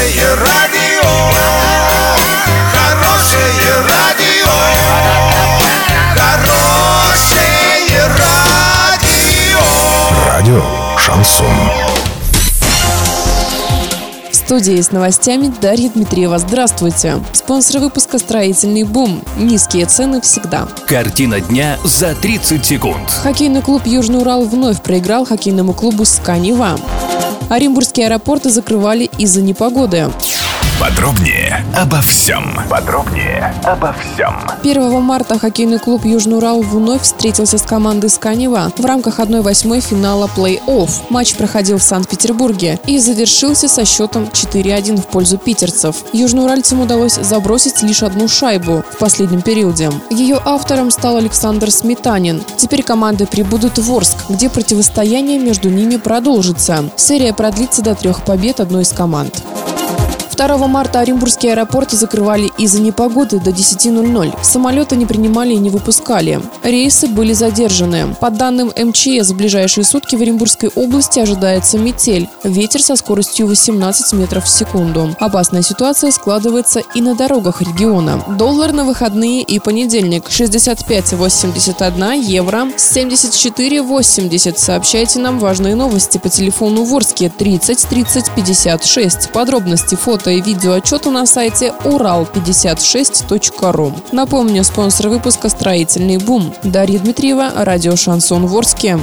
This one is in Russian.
Хорошее радио, хорошее радио, хорошее радио. Радио Шансон. В студии с новостями Дарья Дмитриева. Здравствуйте. Спонсор выпуска «Строительный бум». Низкие цены всегда. Картина дня за 30 секунд. Хоккейный клуб «Южный Урал» вновь проиграл хоккейному клубу «Сканева». Оренбургские аэропорты закрывали из-за непогоды. Подробнее обо всем. Подробнее обо всем. 1 марта хоккейный клуб «Южный Урал» вновь встретился с командой «Сканева» в рамках 1-8 финала плей-офф. Матч проходил в Санкт-Петербурге и завершился со счетом 4-1 в пользу питерцев. Южноуральцам удалось забросить лишь одну шайбу в последнем периоде. Ее автором стал Александр Сметанин. Теперь команды прибудут в Орск, где противостояние между ними продолжится. Серия продлится до трех побед одной из команд. 2 марта Оренбургские аэропорты закрывали из-за непогоды до 10.00. Самолеты не принимали и не выпускали. Рейсы были задержаны. По данным МЧС, в ближайшие сутки в Оренбургской области ожидается метель. Ветер со скоростью 18 метров в секунду. Опасная ситуация складывается и на дорогах региона. Доллар на выходные и понедельник 65,81 евро, 74,80. Сообщайте нам важные новости по телефону Ворске 30 30 56. Подробности фото и видеоотчета на сайте урал56.ру. Напомню, спонсор выпуска «Строительный бум». Дарья Дмитриева, радио «Шансон Ворске».